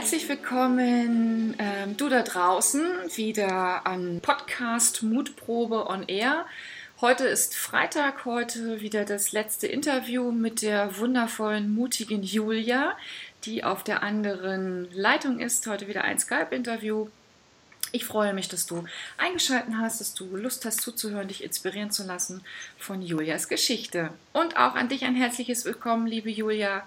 Herzlich willkommen, ähm, du da draußen, wieder an Podcast Mutprobe on Air. Heute ist Freitag, heute wieder das letzte Interview mit der wundervollen, mutigen Julia, die auf der anderen Leitung ist. Heute wieder ein Skype-Interview. Ich freue mich, dass du eingeschaltet hast, dass du Lust hast zuzuhören, dich inspirieren zu lassen von Julias Geschichte. Und auch an dich ein herzliches Willkommen, liebe Julia.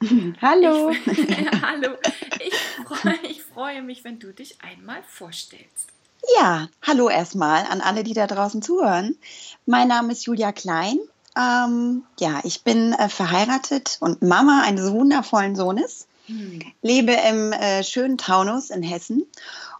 Hallo. Ich, hallo. Ich freue, ich freue mich, wenn du dich einmal vorstellst. Ja, hallo erstmal an alle, die da draußen zuhören. Mein Name ist Julia Klein. Ähm, ja, ich bin äh, verheiratet und Mama eines wundervollen Sohnes. Hm. Lebe im äh, schönen Taunus in Hessen.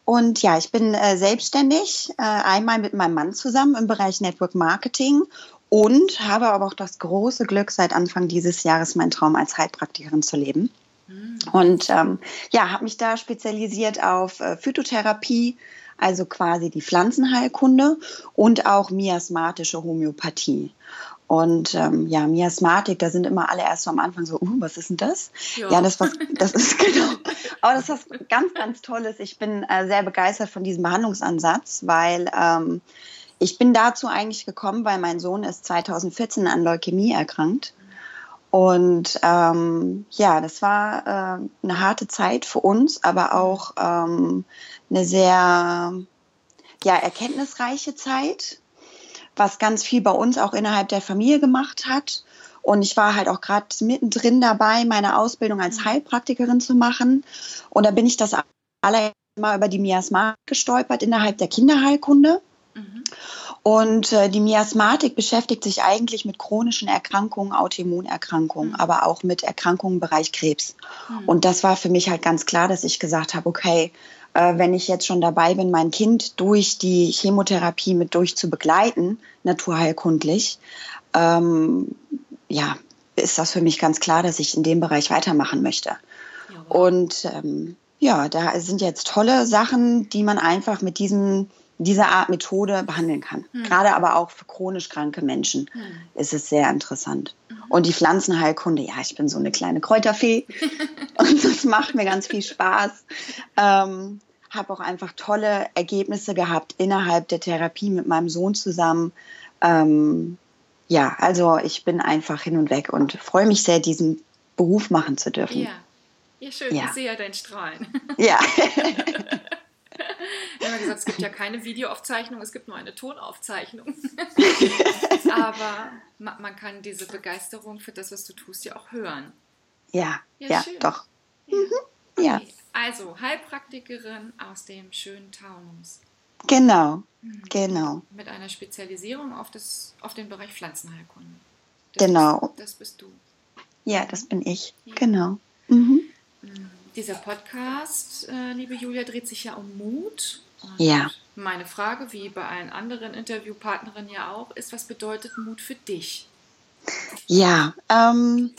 Und ja, ich bin äh, selbstständig, äh, einmal mit meinem Mann zusammen im Bereich Network Marketing und habe aber auch das große Glück, seit Anfang dieses Jahres meinen Traum als Heilpraktikerin zu leben. Mhm. Und ähm, ja, habe mich da spezialisiert auf äh, Phytotherapie, also quasi die Pflanzenheilkunde und auch miasmatische Homöopathie. Und ähm, ja, Miasmatik, da sind immer alle erst so am Anfang so, uh, was ist denn das? Ja, ja das, was, das ist genau. Aber das ist was ganz, ganz Tolles. Ich bin äh, sehr begeistert von diesem Behandlungsansatz, weil ähm, ich bin dazu eigentlich gekommen, weil mein Sohn ist 2014 an Leukämie erkrankt. Und ähm, ja, das war äh, eine harte Zeit für uns, aber auch ähm, eine sehr ja, erkenntnisreiche Zeit, was ganz viel bei uns auch innerhalb der Familie gemacht hat. Und ich war halt auch gerade mittendrin dabei, meine Ausbildung als Heilpraktikerin zu machen. Und da bin ich das allererste Mal über die Miasma gestolpert innerhalb der Kinderheilkunde. Mhm. Und äh, die Miasmatik beschäftigt sich eigentlich mit chronischen Erkrankungen, Autoimmunerkrankungen, mhm. aber auch mit Erkrankungen im Bereich Krebs. Mhm. Und das war für mich halt ganz klar, dass ich gesagt habe, okay, äh, wenn ich jetzt schon dabei bin, mein Kind durch die Chemotherapie mit durch zu begleiten, naturheilkundlich, ähm, ja, ist das für mich ganz klar, dass ich in dem Bereich weitermachen möchte. Ja, Und ähm, ja, da sind jetzt tolle Sachen, die man einfach mit diesem dieser Art Methode behandeln kann. Mhm. Gerade aber auch für chronisch kranke Menschen mhm. ist es sehr interessant. Mhm. Und die Pflanzenheilkunde, ja, ich bin so eine kleine Kräuterfee und das macht mir ganz viel Spaß. Ähm, habe auch einfach tolle Ergebnisse gehabt innerhalb der Therapie mit meinem Sohn zusammen. Ähm, ja, also ich bin einfach hin und weg und freue mich sehr, diesen Beruf machen zu dürfen. Ja, ja schön. Ja. Ich sehe ja dein Strahlen. Ja. Wir haben gesagt, es gibt ja keine Videoaufzeichnung, es gibt nur eine Tonaufzeichnung. Aber man kann diese Begeisterung für das, was du tust, ja auch hören. Ja, ja, ja doch. Ja. Mhm. Okay. ja. Also, Heilpraktikerin aus dem schönen Taunus. Genau, mhm. genau. Mit einer Spezialisierung auf, das, auf den Bereich Pflanzenheilkunde. Das genau. Bist, das bist du. Ja, das bin ich. Ja. Genau. Mhm. Dieser Podcast, äh, liebe Julia, dreht sich ja um Mut. Und ja. Meine Frage, wie bei allen anderen Interviewpartnerinnen ja auch, ist, was bedeutet Mut für dich? Ja, ähm,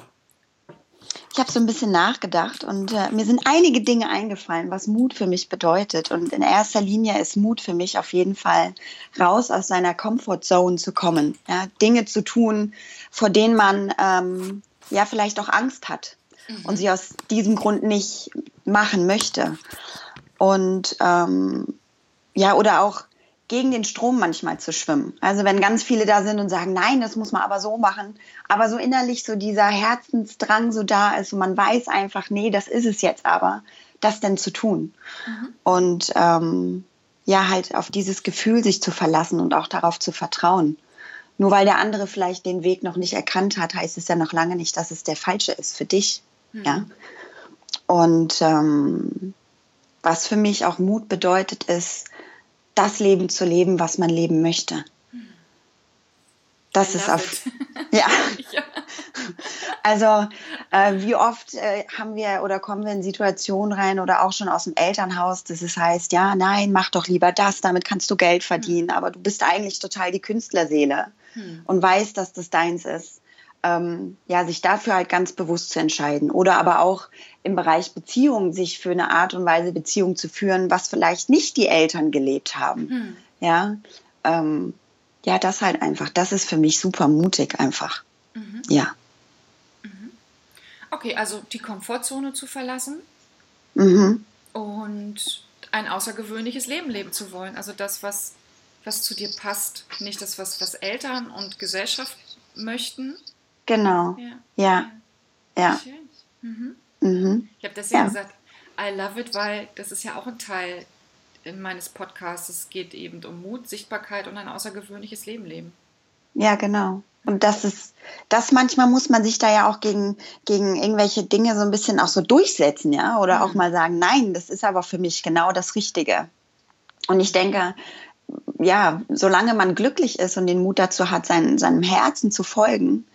ich habe so ein bisschen nachgedacht und äh, mir sind einige Dinge eingefallen, was Mut für mich bedeutet. Und in erster Linie ist Mut für mich auf jeden Fall, raus aus seiner Comfortzone zu kommen, ja, Dinge zu tun, vor denen man ähm, ja vielleicht auch Angst hat und mhm. sie aus diesem Grund nicht machen möchte. Und ähm, ja, oder auch gegen den Strom manchmal zu schwimmen. Also wenn ganz viele da sind und sagen, nein, das muss man aber so machen, aber so innerlich so dieser Herzensdrang so da ist und man weiß einfach, nee, das ist es jetzt aber, das denn zu tun. Mhm. Und ähm, ja, halt auf dieses Gefühl sich zu verlassen und auch darauf zu vertrauen. Nur weil der andere vielleicht den Weg noch nicht erkannt hat, heißt es ja noch lange nicht, dass es der falsche ist für dich. Mhm. Ja. Und ähm, was für mich auch Mut bedeutet, ist, das Leben zu leben, was man leben möchte. Das ist auf. Ja. ja. Also, äh, wie oft äh, haben wir oder kommen wir in Situationen rein oder auch schon aus dem Elternhaus, dass es heißt, ja, nein, mach doch lieber das, damit kannst du Geld verdienen, hm. aber du bist eigentlich total die Künstlerseele hm. und weißt, dass das deins ist ähm, ja, sich dafür halt ganz bewusst zu entscheiden. Oder aber auch im Bereich Beziehungen sich für eine Art und Weise Beziehung zu führen, was vielleicht nicht die Eltern gelebt haben. Hm. Ja, ähm, ja, das halt einfach. Das ist für mich super mutig einfach. Mhm. Ja. Mhm. Okay, also die Komfortzone zu verlassen. mhm. und ein außergewöhnliches Leben leben zu wollen. Also das, was, was zu dir passt, nicht das, was, was Eltern und Gesellschaft möchten. Genau. Ja. Ja. ja. Schön. Mhm. Mhm. Ich habe deswegen ja. gesagt, I love it, weil das ist ja auch ein Teil meines Podcasts. Es geht eben um Mut, Sichtbarkeit und ein außergewöhnliches Leben leben. Ja, genau. Und das ist, das manchmal muss man sich da ja auch gegen, gegen irgendwelche Dinge so ein bisschen auch so durchsetzen, ja, oder mhm. auch mal sagen, nein, das ist aber für mich genau das Richtige. Und ich denke, ja, solange man glücklich ist und den Mut dazu hat, sein, seinem Herzen zu folgen,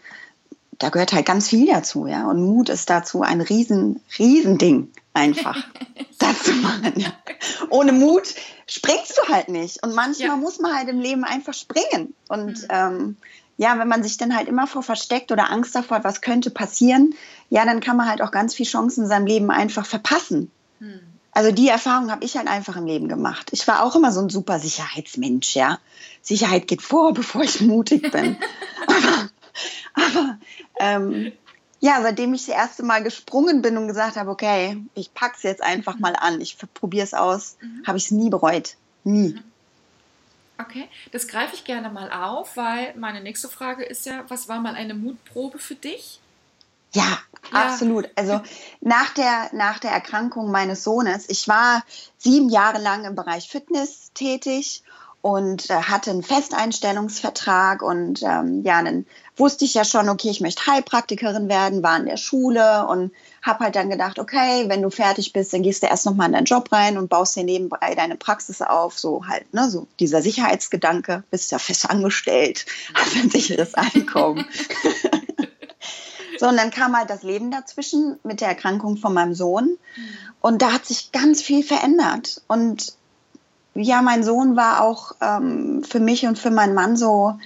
da gehört halt ganz viel dazu, ja. Und Mut ist dazu ein riesen, riesen Ding einfach, das zu machen. Ja. Ohne Mut springst du halt nicht. Und manchmal ja. muss man halt im Leben einfach springen. Und mhm. ähm, ja, wenn man sich dann halt immer vor versteckt oder Angst davor hat, was könnte passieren, ja, dann kann man halt auch ganz viele Chancen in seinem Leben einfach verpassen. Mhm. Also die Erfahrung habe ich halt einfach im Leben gemacht. Ich war auch immer so ein super Sicherheitsmensch, ja. Sicherheit geht vor, bevor ich mutig bin. aber aber ähm, ja, seitdem ich das erste Mal gesprungen bin und gesagt habe, okay, ich packe es jetzt einfach mal an, ich probiere es aus, mhm. habe ich es nie bereut. Nie. Mhm. Okay, das greife ich gerne mal auf, weil meine nächste Frage ist ja, was war mal eine Mutprobe für dich? Ja, ja, absolut. Also nach der, nach der Erkrankung meines Sohnes, ich war sieben Jahre lang im Bereich Fitness tätig und äh, hatte einen Festeinstellungsvertrag und ähm, ja, dann wusste ich ja schon, okay, ich möchte Heilpraktikerin werden, war in der Schule und habe halt dann gedacht, okay, wenn du fertig bist, dann gehst du erst nochmal in deinen Job rein und baust dir nebenbei deine Praxis auf, so halt, ne, so dieser Sicherheitsgedanke, bist ja fest angestellt, hast ein sicheres Einkommen. so, und dann kam halt das Leben dazwischen mit der Erkrankung von meinem Sohn. Und da hat sich ganz viel verändert. Und ja, mein Sohn war auch ähm, für mich und für meinen Mann so,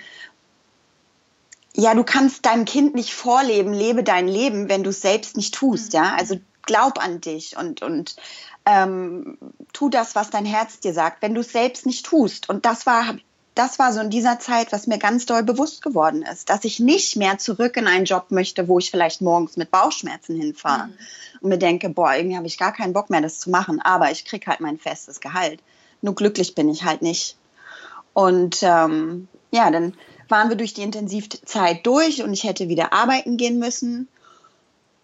ja, du kannst deinem Kind nicht vorleben, lebe dein Leben, wenn du es selbst nicht tust, mhm. ja. Also glaub an dich und, und ähm, tu das, was dein Herz dir sagt, wenn du es selbst nicht tust. Und das war, das war so in dieser Zeit, was mir ganz doll bewusst geworden ist, dass ich nicht mehr zurück in einen Job möchte, wo ich vielleicht morgens mit Bauchschmerzen hinfahre mhm. und mir denke, boah, irgendwie habe ich gar keinen Bock mehr, das zu machen, aber ich kriege halt mein festes Gehalt. Nur glücklich bin ich halt nicht. Und ähm, ja, dann waren wir durch die Intensivzeit durch und ich hätte wieder arbeiten gehen müssen.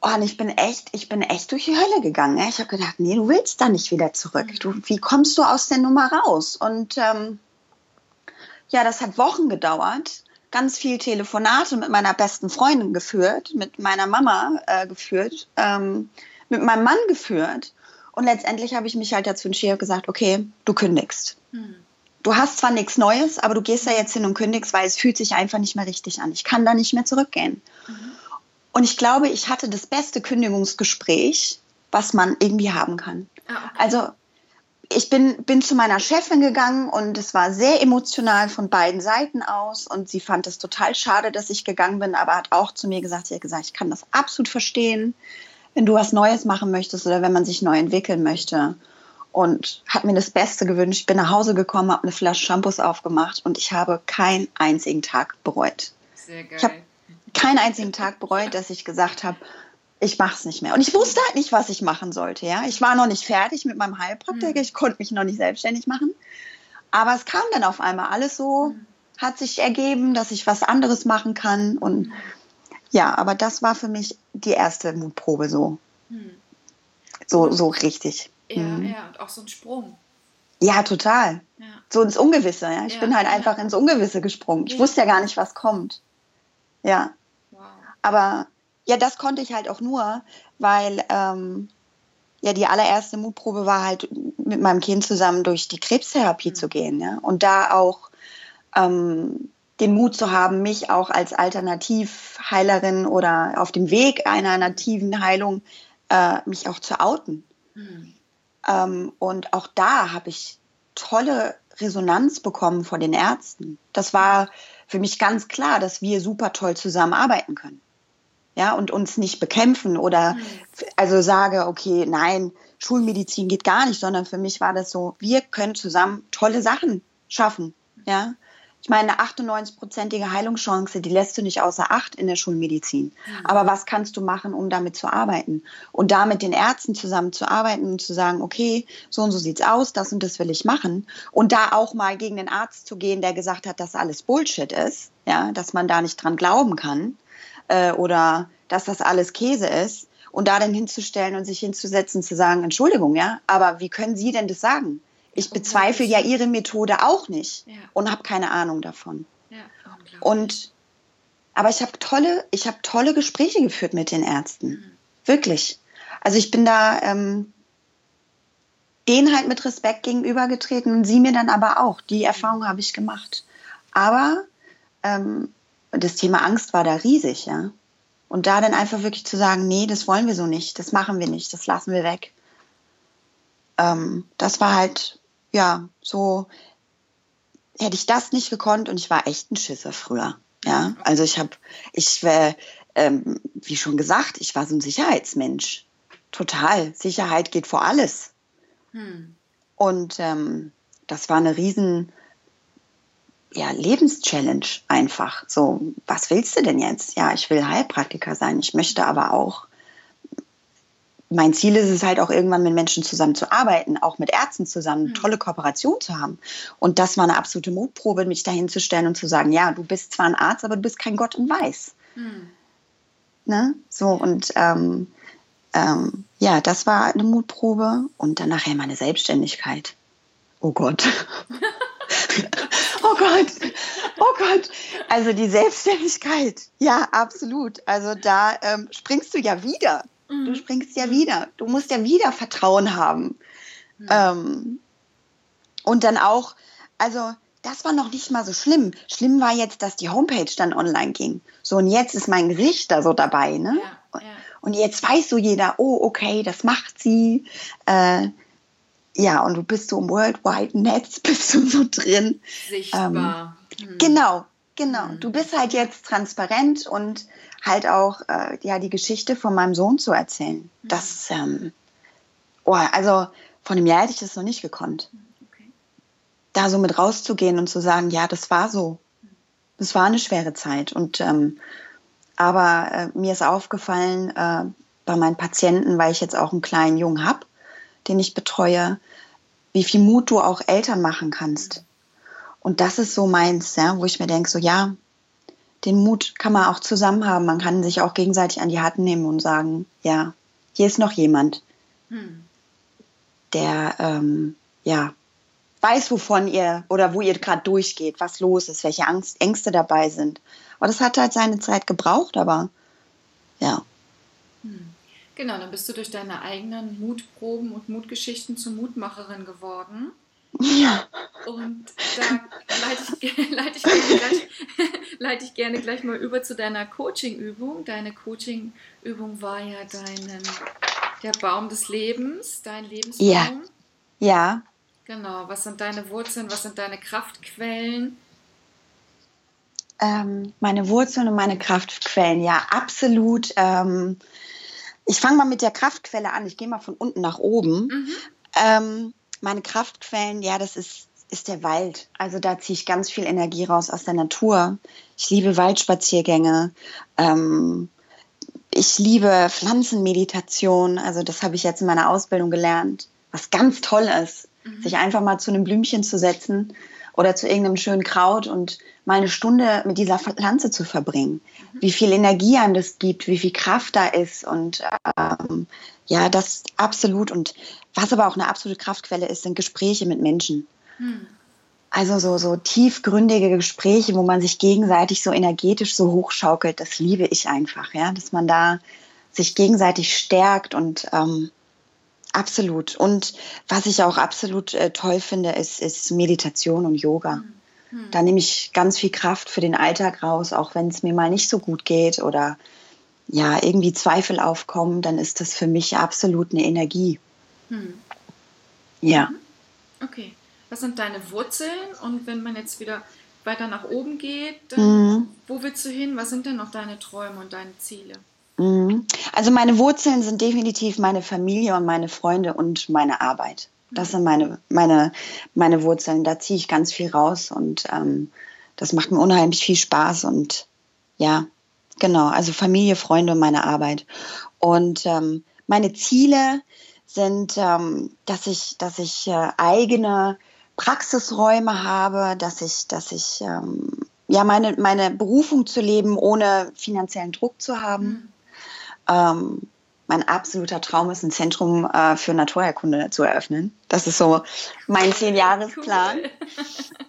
Oh, und ich bin echt, ich bin echt durch die Hölle gegangen. Ich habe gedacht, nee, du willst da nicht wieder zurück. Du, wie kommst du aus der Nummer raus? Und ähm, ja, das hat Wochen gedauert. Ganz viel Telefonate mit meiner besten Freundin geführt, mit meiner Mama äh, geführt, ähm, mit meinem Mann geführt. Und letztendlich habe ich mich halt dazu entschieden gesagt, okay, du kündigst. Mhm du hast zwar nichts Neues, aber du gehst da jetzt hin und kündigst, weil es fühlt sich einfach nicht mehr richtig an. Ich kann da nicht mehr zurückgehen. Mhm. Und ich glaube, ich hatte das beste Kündigungsgespräch, was man irgendwie haben kann. Ah, okay. Also ich bin, bin zu meiner Chefin gegangen und es war sehr emotional von beiden Seiten aus und sie fand es total schade, dass ich gegangen bin, aber hat auch zu mir gesagt, sie hat gesagt, ich kann das absolut verstehen, wenn du was Neues machen möchtest oder wenn man sich neu entwickeln möchte und hat mir das Beste gewünscht. Ich bin nach Hause gekommen, habe eine Flasche Shampoos aufgemacht und ich habe keinen einzigen Tag bereut. Sehr geil. Ich habe keinen einzigen Tag bereut, dass ich gesagt habe, ich mache es nicht mehr. Und ich wusste halt nicht, was ich machen sollte. Ja, ich war noch nicht fertig mit meinem Heilpraktiker. Mhm. Ich konnte mich noch nicht selbstständig machen. Aber es kam dann auf einmal alles so, mhm. hat sich ergeben, dass ich was anderes machen kann. Und mhm. Ja, aber das war für mich die erste Mutprobe so. Mhm. So, so richtig. Ja, mhm. ja, und auch so ein Sprung. Ja, total. Ja. So ins Ungewisse. Ja. Ich ja, bin halt einfach ins Ungewisse gesprungen. Ich wusste ja gar nicht, was kommt. Ja. Wow. Aber ja, das konnte ich halt auch nur, weil ähm, ja die allererste Mutprobe war halt mit meinem Kind zusammen durch die Krebstherapie mhm. zu gehen. Ja. Und da auch ähm, den Mut zu haben, mich auch als Alternativheilerin oder auf dem Weg einer nativen Heilung äh, mich auch zu outen. Mhm. Ähm, und auch da habe ich tolle Resonanz bekommen von den Ärzten. Das war für mich ganz klar, dass wir super toll zusammenarbeiten können. Ja, und uns nicht bekämpfen oder mhm. also sage, okay, nein, Schulmedizin geht gar nicht, sondern für mich war das so, wir können zusammen tolle Sachen schaffen. Ja, Ich meine, eine 98-prozentige Heilungschance, die lässt du nicht außer Acht in der Schulmedizin. Mhm. Aber was kannst du machen, um damit zu arbeiten? Und da mit den Ärzten zusammen zu arbeiten und zu sagen, okay, so und so sieht's aus, das und das will ich machen. Und da auch mal gegen den Arzt zu gehen, der gesagt hat, dass alles Bullshit ist, ja, dass man da nicht dran glauben kann äh, oder dass das alles Käse ist. Und da dann hinzustellen und sich hinzusetzen, zu sagen, Entschuldigung, ja, aber wie können Sie denn das sagen? Ich bezweifle ja ihre Methode auch nicht ja. und habe keine Ahnung davon. Ja, und aber ich habe tolle, ich habe tolle Gespräche geführt mit den Ärzten. Mhm. Wirklich. Also ich bin da ähm, denen halt mit Respekt gegenübergetreten und sie mir dann aber auch. Die Erfahrung habe ich gemacht. Aber ähm, das Thema Angst war da riesig, ja. Und da dann einfach wirklich zu sagen, nee, das wollen wir so nicht, das machen wir nicht, das lassen wir weg. Ähm, das war halt ja, so hätte ich das nicht gekonnt und ich war echt ein Schisser früher. Ja, also ich habe, ich, äh, ähm, wie schon gesagt, ich war so ein Sicherheitsmensch. Total. Sicherheit geht vor alles. Hm. Und ähm, das war eine riesen ja, Lebenschallenge einfach. So, was willst du denn jetzt? Ja, ich will Heilpraktiker sein. Ich möchte aber auch mein Ziel ist es halt auch irgendwann mit Menschen zusammen zu arbeiten, auch mit Ärzten zusammen, mhm. tolle Kooperation zu haben. Und das war eine absolute Mutprobe, mich dahin zu stellen und zu sagen, ja, du bist zwar ein Arzt, aber du bist kein Gott und Weiß. Mhm. Ne? So und ähm, ähm, ja, das war eine Mutprobe und dann nachher meine Selbstständigkeit. Oh Gott. oh Gott. Oh Gott. Also die Selbstständigkeit. Ja, absolut. Also da ähm, springst du ja wieder. Mhm. Du springst ja wieder. Du musst ja wieder Vertrauen haben. Mhm. Ähm, und dann auch, also das war noch nicht mal so schlimm. Schlimm war jetzt, dass die Homepage dann online ging. So, und jetzt ist mein Gericht da so dabei, ne? Ja, ja. Und jetzt weiß so jeder, oh, okay, das macht sie. Äh, ja, und du bist so im World Wide Netz, bist du so drin. Sichtbar. Ähm, mhm. Genau, genau. Mhm. Du bist halt jetzt transparent und halt auch äh, ja die Geschichte von meinem Sohn zu erzählen. Mhm. Das, ähm, oh, also von einem Jahr hätte ich das noch nicht gekonnt. Okay. Da so mit rauszugehen und zu sagen, ja, das war so. Das war eine schwere Zeit. Und ähm, aber äh, mir ist aufgefallen äh, bei meinen Patienten, weil ich jetzt auch einen kleinen Jungen habe, den ich betreue, wie viel Mut du auch Eltern machen kannst. Und das ist so meins, ja, wo ich mir denke, so ja, den Mut kann man auch zusammen haben. Man kann sich auch gegenseitig an die Hand nehmen und sagen, ja, hier ist noch jemand, hm. der ähm, ja weiß, wovon ihr oder wo ihr gerade durchgeht, was los ist, welche Angst, Ängste dabei sind. Aber das hat halt seine Zeit gebraucht, aber ja. Hm. Genau, dann bist du durch deine eigenen Mutproben und Mutgeschichten zur Mutmacherin geworden. Ja. Und da leite ich, leite, ich gerne gleich, leite ich gerne gleich mal über zu deiner Coaching-Übung. Deine Coaching-Übung war ja deinen, der Baum des Lebens, dein Lebensbaum. Ja. Ja. Genau. Was sind deine Wurzeln? Was sind deine Kraftquellen? Ähm, meine Wurzeln und meine Kraftquellen, ja, absolut. Ähm, ich fange mal mit der Kraftquelle an. Ich gehe mal von unten nach oben. Mhm. Ähm, meine Kraftquellen, ja, das ist, ist der Wald. Also da ziehe ich ganz viel Energie raus aus der Natur. Ich liebe Waldspaziergänge. Ähm, ich liebe Pflanzenmeditation. Also das habe ich jetzt in meiner Ausbildung gelernt. Was ganz toll ist, mhm. sich einfach mal zu einem Blümchen zu setzen oder zu irgendeinem schönen Kraut und mal eine Stunde mit dieser Pflanze zu verbringen. Wie viel Energie an das gibt, wie viel Kraft da ist und ähm, ja, das absolut. Und was aber auch eine absolute Kraftquelle ist, sind Gespräche mit Menschen. Mhm. Also so, so tiefgründige Gespräche, wo man sich gegenseitig so energetisch so hochschaukelt, das liebe ich einfach, ja, dass man da sich gegenseitig stärkt und ähm, Absolut. Und was ich auch absolut äh, toll finde, ist, ist Meditation und Yoga. Mhm. Da nehme ich ganz viel Kraft für den Alltag raus, auch wenn es mir mal nicht so gut geht oder ja, irgendwie Zweifel aufkommen, dann ist das für mich absolut eine Energie. Mhm. Ja. Okay. Was sind deine Wurzeln? Und wenn man jetzt wieder weiter nach oben geht, dann, mhm. wo willst du hin? Was sind denn noch deine Träume und deine Ziele? Mhm. Also meine Wurzeln sind definitiv meine Familie und meine Freunde und meine Arbeit. Das sind meine, meine, meine Wurzeln. Da ziehe ich ganz viel raus und ähm, das macht mir unheimlich viel Spaß und ja, genau, also Familie, Freunde und meine Arbeit. Und ähm, meine Ziele sind, ähm, dass ich, dass ich äh, eigene Praxisräume habe, dass ich, dass ich ähm, ja meine, meine Berufung zu leben, ohne finanziellen Druck zu haben. Mhm. Ähm, mein absoluter Traum ist, ein Zentrum äh, für Naturheilkunde zu eröffnen. Das ist so mein Zehn-Jahresplan. Cool.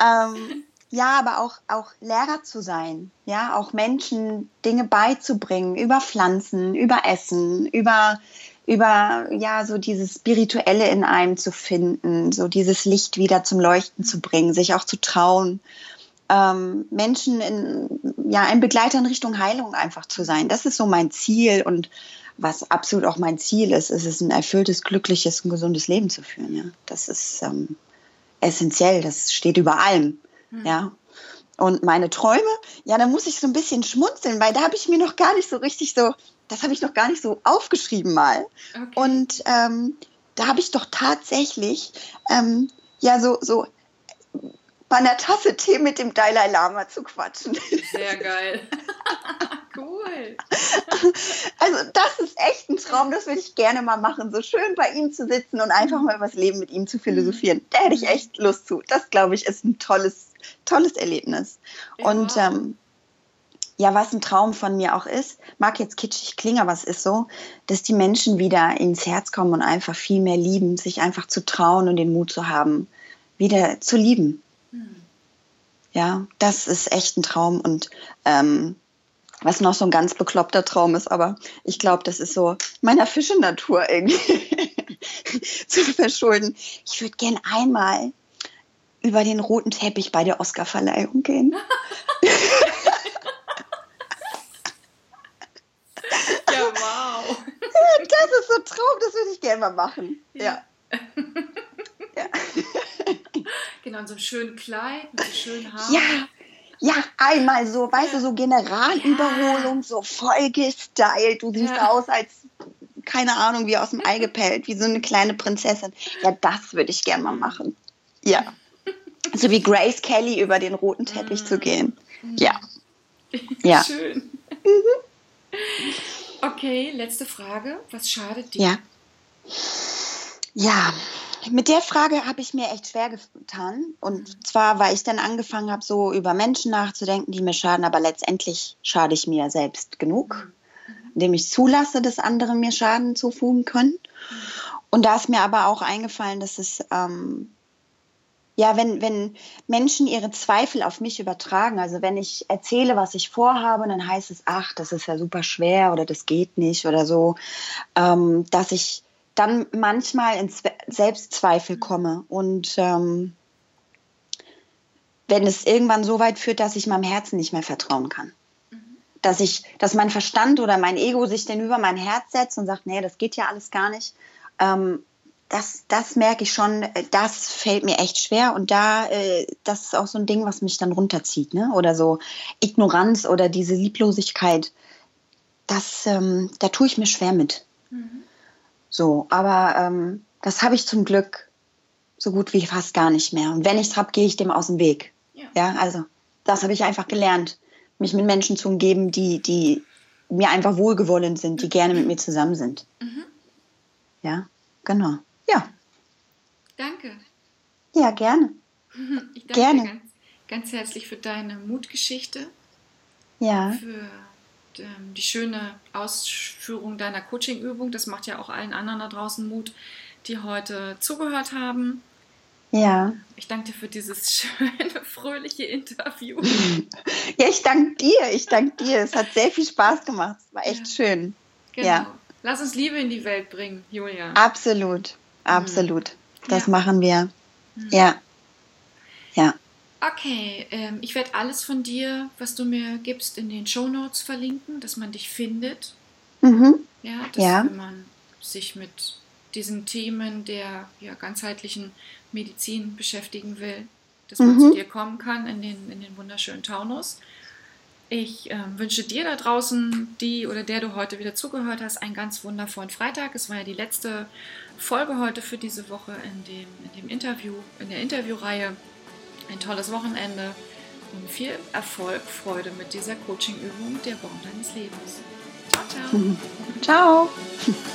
ähm, ja, aber auch, auch Lehrer zu sein, ja, auch Menschen Dinge beizubringen über Pflanzen, über Essen, über, über, ja, so dieses Spirituelle in einem zu finden, so dieses Licht wieder zum Leuchten zu bringen, sich auch zu trauen, ähm, Menschen in, ja, ein Begleiter in Richtung Heilung einfach zu sein. Das ist so mein Ziel und was absolut auch mein Ziel ist, ist es ein erfülltes, glückliches und gesundes Leben zu führen, ja. Das ist ähm, essentiell, das steht über allem. Mhm. Ja. Und meine Träume, ja, da muss ich so ein bisschen schmunzeln, weil da habe ich mir noch gar nicht so richtig so, das habe ich noch gar nicht so aufgeschrieben mal. Okay. Und ähm, da habe ich doch tatsächlich, ähm, ja, so, so bei einer Tasse Tee mit dem Dalai Lama zu quatschen. Sehr geil. cool. Also das ist echt ein Traum, das würde ich gerne mal machen, so schön bei ihm zu sitzen und einfach mal über das Leben mit ihm zu philosophieren. Da hätte ich echt Lust zu. Das, glaube ich, ist ein tolles, tolles Erlebnis. Ja. Und ähm, ja, was ein Traum von mir auch ist, mag jetzt kitschig klingen, aber es ist so, dass die Menschen wieder ins Herz kommen und einfach viel mehr lieben, sich einfach zu trauen und den Mut zu haben, wieder zu lieben. Ja, das ist echt ein Traum und ähm, was noch so ein ganz bekloppter Traum ist, aber ich glaube, das ist so meiner Fischenatur irgendwie zu verschulden. Ich würde gern einmal über den roten Teppich bei der Oscarverleihung gehen. ja, wow. Das ist so ein Traum, das würde ich gerne mal machen. Ja. ja. Genau, in so einem schönen Kleid, mit so schönen Haaren. Ja, ja, einmal so, weißt du, so Generalüberholung, ja. so voll gestylt. Du siehst ja. aus als, keine Ahnung, wie aus dem Ei gepellt, wie so eine kleine Prinzessin. Ja, das würde ich gerne mal machen. Ja. So wie Grace Kelly über den roten Teppich mm. zu gehen. Ja. ja. Schön. Mhm. Okay, letzte Frage. Was schadet dir? Ja. Ja, mit der Frage habe ich mir echt schwer getan. Und zwar, weil ich dann angefangen habe, so über Menschen nachzudenken, die mir schaden, aber letztendlich schade ich mir selbst genug, indem ich zulasse, dass andere mir Schaden zufügen können. Und da ist mir aber auch eingefallen, dass es, ähm, ja, wenn, wenn Menschen ihre Zweifel auf mich übertragen, also wenn ich erzähle, was ich vorhabe, dann heißt es, ach, das ist ja super schwer oder das geht nicht oder so, ähm, dass ich dann manchmal in Selbstzweifel komme und ähm, wenn es irgendwann so weit führt, dass ich meinem Herzen nicht mehr vertrauen kann. Dass ich, dass mein Verstand oder mein Ego sich dann über mein Herz setzt und sagt, nee, das geht ja alles gar nicht. Ähm, das, das merke ich schon, das fällt mir echt schwer und da, äh, das ist auch so ein Ding, was mich dann runterzieht, ne? Oder so Ignoranz oder diese Lieblosigkeit, das, ähm, da tue ich mir schwer mit. Mhm. So, aber ähm, das habe ich zum Glück so gut wie fast gar nicht mehr. Und wenn ich es habe, gehe ich dem aus dem Weg. Ja, ja also das habe ich einfach gelernt, mich mit Menschen zu umgeben, die, die mir einfach wohlgewollend sind, die gerne mit mir zusammen sind. Mhm. Ja, genau. Ja. Danke. Ja, gerne. Ich danke gerne. Ganz, ganz herzlich für deine Mutgeschichte. Ja. Für ähm, die schöne Ausführung deiner Coaching-Übung. Das macht ja auch allen anderen da draußen Mut, die heute zugehört haben. Ja. Ich danke dir für dieses schöne, fröhliche Interview. ja, ich danke dir. Ich danke dir. Es hat sehr viel Spaß gemacht. Es war echt ja. schön. Genau. Ja. Lass uns Liebe in die Welt bringen, Julia. Absolut. Absolut. Mhm. Das ja. machen wir. Mhm. Ja. Ja. Okay, ähm, ich werde alles von dir, was du mir gibst, in den Show Notes verlinken, dass man dich findet. Mhm. Ja, dass ja. man sich mit diesen Themen der ja, ganzheitlichen Medizin beschäftigen will, dass man mhm. zu dir kommen kann in den, in den wunderschönen Taunus. Ich äh, wünsche dir da draußen, die oder der du heute wieder zugehört hast, einen ganz wundervollen Freitag. Es war ja die letzte Folge heute für diese Woche in dem, in dem Interview, in der Interviewreihe ein tolles Wochenende und viel Erfolg, Freude mit dieser Coaching-Übung der Baum deines Lebens. Ciao, ciao. ciao.